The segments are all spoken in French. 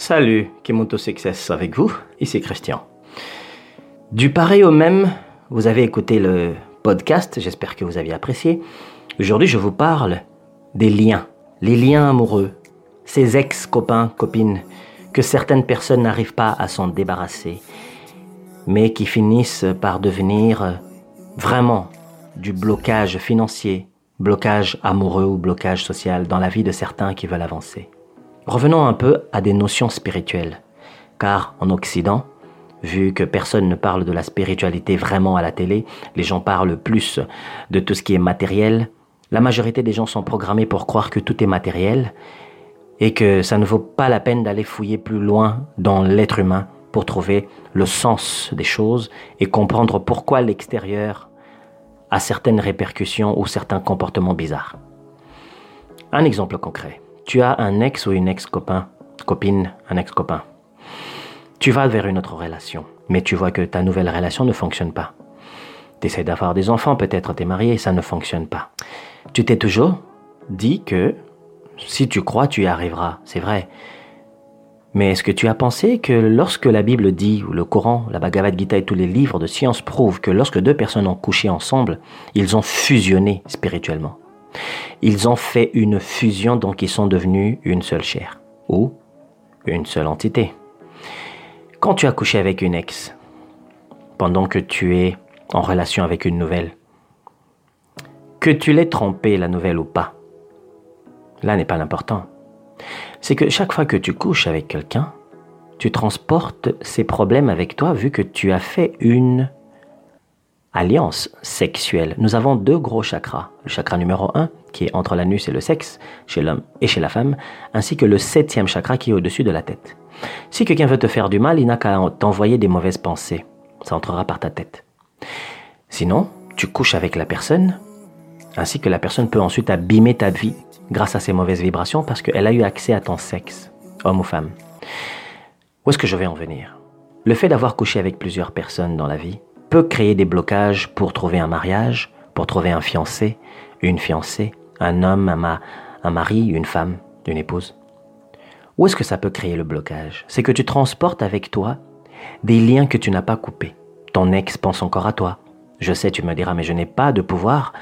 Salut, Kimoto Success avec vous, ici Christian. Du pareil au même, vous avez écouté le podcast, j'espère que vous avez apprécié. Aujourd'hui, je vous parle des liens, les liens amoureux, ces ex-copains, copines, que certaines personnes n'arrivent pas à s'en débarrasser, mais qui finissent par devenir vraiment du blocage financier, blocage amoureux ou blocage social dans la vie de certains qui veulent avancer. Revenons un peu à des notions spirituelles, car en Occident, vu que personne ne parle de la spiritualité vraiment à la télé, les gens parlent plus de tout ce qui est matériel, la majorité des gens sont programmés pour croire que tout est matériel et que ça ne vaut pas la peine d'aller fouiller plus loin dans l'être humain pour trouver le sens des choses et comprendre pourquoi l'extérieur a certaines répercussions ou certains comportements bizarres. Un exemple concret tu as un ex ou une ex-copain, copine, un ex-copain. Tu vas vers une autre relation, mais tu vois que ta nouvelle relation ne fonctionne pas. Tu essaies d'avoir des enfants, peut-être t'es marié, ça ne fonctionne pas. Tu t'es toujours dit que si tu crois, tu y arriveras, c'est vrai. Mais est-ce que tu as pensé que lorsque la Bible dit, ou le Coran, la Bhagavad Gita et tous les livres de science prouvent que lorsque deux personnes ont couché ensemble, ils ont fusionné spirituellement? Ils ont fait une fusion, donc ils sont devenus une seule chair, ou une seule entité. Quand tu as couché avec une ex, pendant que tu es en relation avec une nouvelle, que tu l'aies trompé la nouvelle ou pas, là n'est pas l'important. C'est que chaque fois que tu couches avec quelqu'un, tu transportes ces problèmes avec toi vu que tu as fait une alliance sexuelle. Nous avons deux gros chakras. Le chakra numéro 1, qui est entre l'anus et le sexe, chez l'homme et chez la femme, ainsi que le septième chakra qui est au-dessus de la tête. Si quelqu'un veut te faire du mal, il n'a qu'à t'envoyer des mauvaises pensées. Ça entrera par ta tête. Sinon, tu couches avec la personne, ainsi que la personne peut ensuite abîmer ta vie grâce à ces mauvaises vibrations parce qu'elle a eu accès à ton sexe, homme ou femme. Où est-ce que je vais en venir? Le fait d'avoir couché avec plusieurs personnes dans la vie peut créer des blocages pour trouver un mariage, pour trouver un fiancé, une fiancée, un homme, un, un mari, une femme, une épouse. Où est-ce que ça peut créer le blocage? C'est que tu transportes avec toi des liens que tu n'as pas coupés. Ton ex pense encore à toi. Je sais, tu me diras, mais je n'ai pas de pouvoir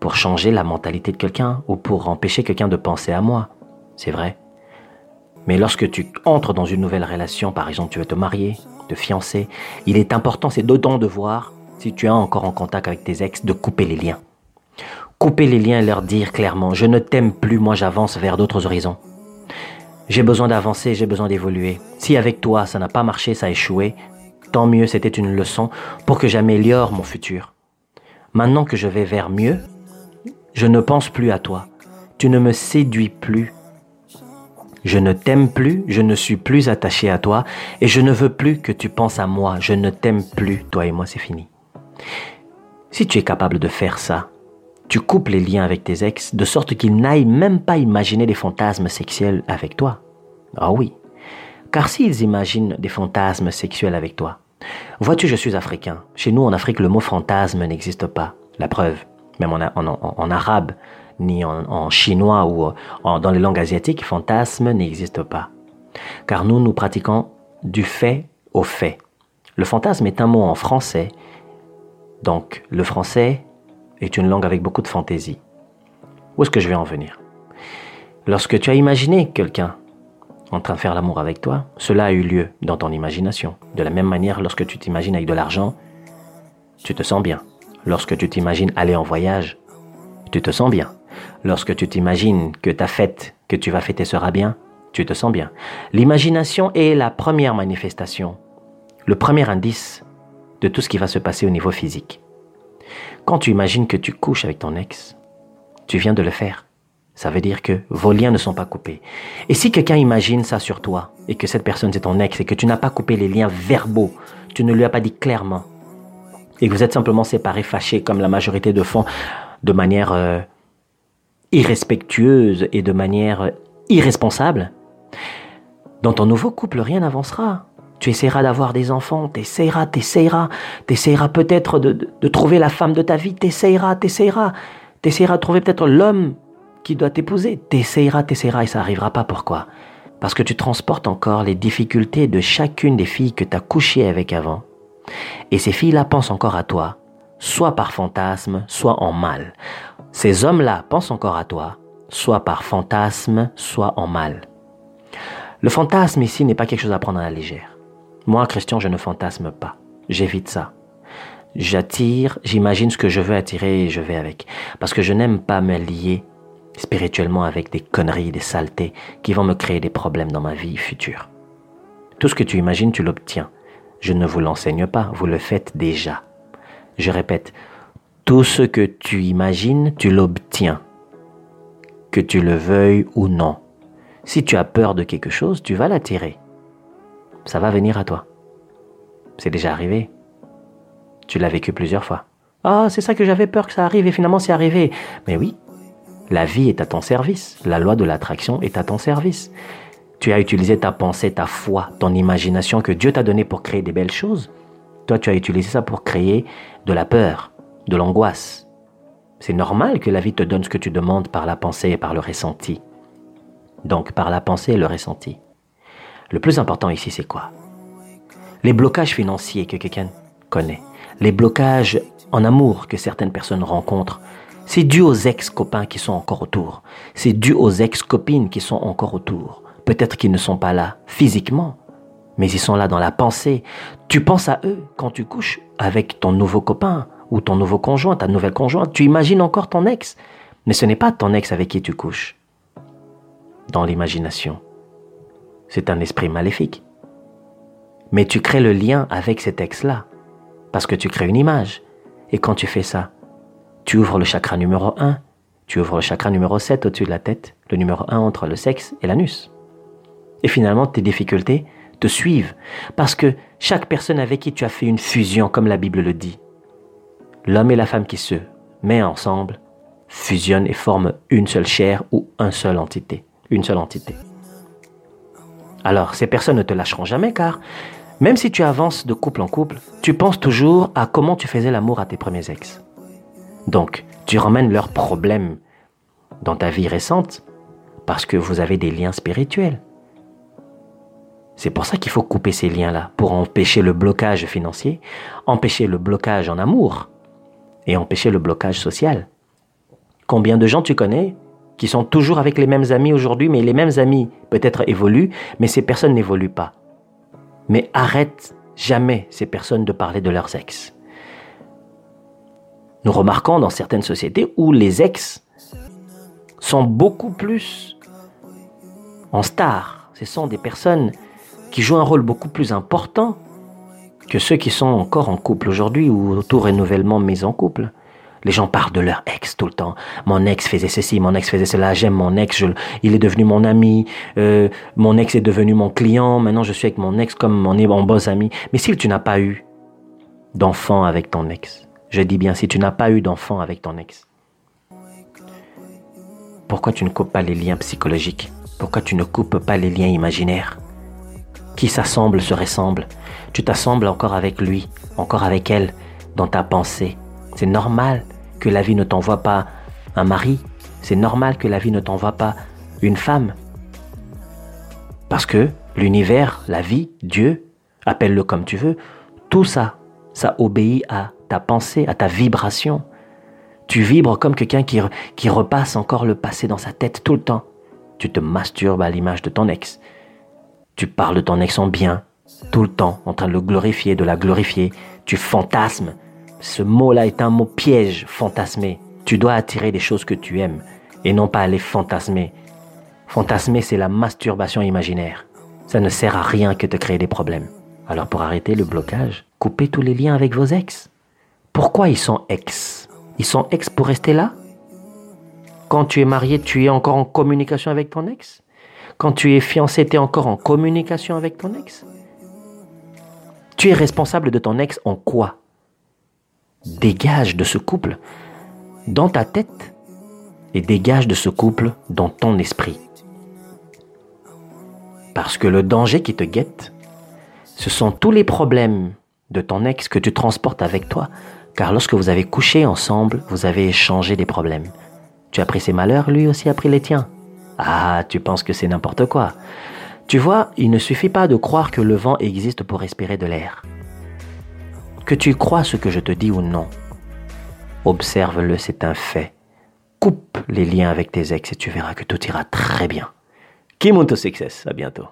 pour changer la mentalité de quelqu'un ou pour empêcher quelqu'un de penser à moi. C'est vrai. Mais lorsque tu entres dans une nouvelle relation, par exemple, tu veux te marier, de fiancé, il est important, c'est d'autant de voir, si tu es encore en contact avec tes ex, de couper les liens. Couper les liens et leur dire clairement, je ne t'aime plus, moi j'avance vers d'autres horizons. J'ai besoin d'avancer, j'ai besoin d'évoluer. Si avec toi ça n'a pas marché, ça a échoué, tant mieux, c'était une leçon pour que j'améliore mon futur. Maintenant que je vais vers mieux, je ne pense plus à toi. Tu ne me séduis plus je ne t'aime plus, je ne suis plus attaché à toi et je ne veux plus que tu penses à moi. Je ne t'aime plus, toi et moi, c'est fini. Si tu es capable de faire ça, tu coupes les liens avec tes ex de sorte qu'ils n'aillent même pas imaginer des fantasmes sexuels avec toi. Ah oui. Car s'ils imaginent des fantasmes sexuels avec toi, vois-tu, je suis africain. Chez nous, en Afrique, le mot fantasme n'existe pas. La preuve, même en, en arabe, ni en, chinois ou dans les langues asiatiques, fantasme n'existe pas. Car nous, nous pratiquons du fait au fait. Le fantasme est un mot en français, donc le français est une langue avec beaucoup de fantaisie. Où est-ce que je vais en venir? Lorsque tu as imaginé quelqu'un en train de faire l'amour avec toi, cela a eu lieu dans ton imagination. De la même manière, lorsque tu t'imagines avec de l'argent, tu te sens bien. Lorsque tu t'imagines aller en voyage, tu te sens bien. Lorsque tu t'imagines que ta fête que tu vas fêter sera bien, tu te sens bien. L'imagination est la première manifestation, le premier indice de tout ce qui va se passer au niveau physique. Quand tu imagines que tu couches avec ton ex, tu viens de le faire. Ça veut dire que vos liens ne sont pas coupés. Et si quelqu'un imagine ça sur toi, et que cette personne c'est ton ex, et que tu n'as pas coupé les liens verbaux, tu ne lui as pas dit clairement, et que vous êtes simplement séparés, fâchés, comme la majorité de font, de manière euh, irrespectueuse et de manière irresponsable, dans ton nouveau couple, rien n'avancera. Tu essaieras d'avoir des enfants, t'essaieras, t'essaieras, t'essaieras peut-être de, trouver la femme de ta vie, t'essaieras, t'essaieras, t'essaieras de trouver peut-être l'homme qui doit t'épouser, t'essaieras, t'essaieras et ça n'arrivera pas. Pourquoi? Parce que tu transportes encore les difficultés de chacune des filles que tu as couchées avec avant. Et ces filles-là pensent encore à toi, soit par fantasme, soit en mal. Ces hommes-là pensent encore à toi, soit par fantasme, soit en mal. Le fantasme ici n'est pas quelque chose à prendre à la légère. Moi, Christian, je ne fantasme pas. J'évite ça. J'attire, j'imagine ce que je veux attirer et je vais avec. Parce que je n'aime pas me lier spirituellement avec des conneries, des saletés qui vont me créer des problèmes dans ma vie future. Tout ce que tu imagines, tu l'obtiens. Je ne vous l'enseigne pas, vous le faites déjà. Je répète, tout ce que tu imagines, tu l'obtiens. Que tu le veuilles ou non. Si tu as peur de quelque chose, tu vas l'attirer. Ça va venir à toi. C'est déjà arrivé. Tu l'as vécu plusieurs fois. Ah, c'est ça que j'avais peur que ça arrive et finalement c'est arrivé. Mais oui, la vie est à ton service. La loi de l'attraction est à ton service. Tu as utilisé ta pensée, ta foi, ton imagination que Dieu t'a donnée pour créer des belles choses. Toi, tu as utilisé ça pour créer de la peur, de l'angoisse. C'est normal que la vie te donne ce que tu demandes par la pensée et par le ressenti. Donc, par la pensée et le ressenti. Le plus important ici, c'est quoi? Les blocages financiers que quelqu'un connaît, les blocages en amour que certaines personnes rencontrent, c'est dû aux ex-copains qui sont encore autour. C'est dû aux ex-copines qui sont encore autour. Peut-être qu'ils ne sont pas là physiquement, mais ils sont là dans la pensée. Tu penses à eux quand tu couches avec ton nouveau copain ou ton nouveau conjoint, ta nouvelle conjointe. Tu imagines encore ton ex, mais ce n'est pas ton ex avec qui tu couches. Dans l'imagination, c'est un esprit maléfique. Mais tu crées le lien avec cet ex-là, parce que tu crées une image. Et quand tu fais ça, tu ouvres le chakra numéro 1, tu ouvres le chakra numéro 7 au-dessus de la tête, le numéro 1 entre le sexe et l'anus. Et finalement, tes difficultés suivent, parce que chaque personne avec qui tu as fait une fusion, comme la Bible le dit, l'homme et la femme qui se mettent ensemble, fusionnent et forment une seule chair ou une seule entité, une seule entité. Alors, ces personnes ne te lâcheront jamais car même si tu avances de couple en couple, tu penses toujours à comment tu faisais l'amour à tes premiers ex. Donc, tu ramènes leurs problèmes dans ta vie récente parce que vous avez des liens spirituels. C'est pour ça qu'il faut couper ces liens-là, pour empêcher le blocage financier, empêcher le blocage en amour et empêcher le blocage social. Combien de gens tu connais qui sont toujours avec les mêmes amis aujourd'hui, mais les mêmes amis peut-être évoluent, mais ces personnes n'évoluent pas. Mais arrête jamais ces personnes de parler de leurs ex. Nous remarquons dans certaines sociétés où les ex sont beaucoup plus en star. Ce sont des personnes qui jouent un rôle beaucoup plus important que ceux qui sont encore en couple aujourd'hui ou tout renouvellement mis en couple. Les gens parlent de leur ex tout le temps. Mon ex faisait ceci, mon ex faisait cela, j'aime mon ex, il est devenu mon ami, euh, mon ex est devenu mon client, maintenant je suis avec mon ex comme mon, mon bon ami. Mais si tu n'as pas eu d'enfant avec ton ex, je dis bien, si tu n'as pas eu d'enfant avec ton ex, pourquoi tu ne coupes pas les liens psychologiques? Pourquoi tu ne coupes pas les liens imaginaires? Qui s'assemble se ressemble. Tu t'assembles encore avec lui, encore avec elle, dans ta pensée. C'est normal que la vie ne t'envoie pas un mari. C'est normal que la vie ne t'envoie pas une femme. Parce que l'univers, la vie, Dieu, appelle-le comme tu veux, tout ça, ça obéit à ta pensée, à ta vibration. Tu vibres comme quelqu'un qui, qui repasse encore le passé dans sa tête tout le temps. Tu te masturbes à l'image de ton ex. Tu parles de ton ex en bien, tout le temps, en train de le glorifier, de la glorifier. Tu fantasmes. Ce mot-là est un mot piège, fantasmer. Tu dois attirer des choses que tu aimes et non pas aller fantasmer. Fantasmer, c'est la masturbation imaginaire. Ça ne sert à rien que de créer des problèmes. Alors pour arrêter le blocage, coupez tous les liens avec vos ex. Pourquoi ils sont ex? Ils sont ex pour rester là? Quand tu es marié, tu es encore en communication avec ton ex? Quand tu es fiancé, tu es encore en communication avec ton ex? Tu es responsable de ton ex en quoi? Dégage de ce couple dans ta tête et dégage de ce couple dans ton esprit. Parce que le danger qui te guette, ce sont tous les problèmes de ton ex que tu transportes avec toi car lorsque vous avez couché ensemble, vous avez échangé des problèmes. Tu as pris ses malheurs, lui aussi a pris les tiens. Ah, tu penses que c'est n'importe quoi. Tu vois, il ne suffit pas de croire que le vent existe pour respirer de l'air. Que tu crois ce que je te dis ou non, observe-le, c'est un fait. Coupe les liens avec tes ex et tu verras que tout ira très bien. Kimunto Success, à bientôt.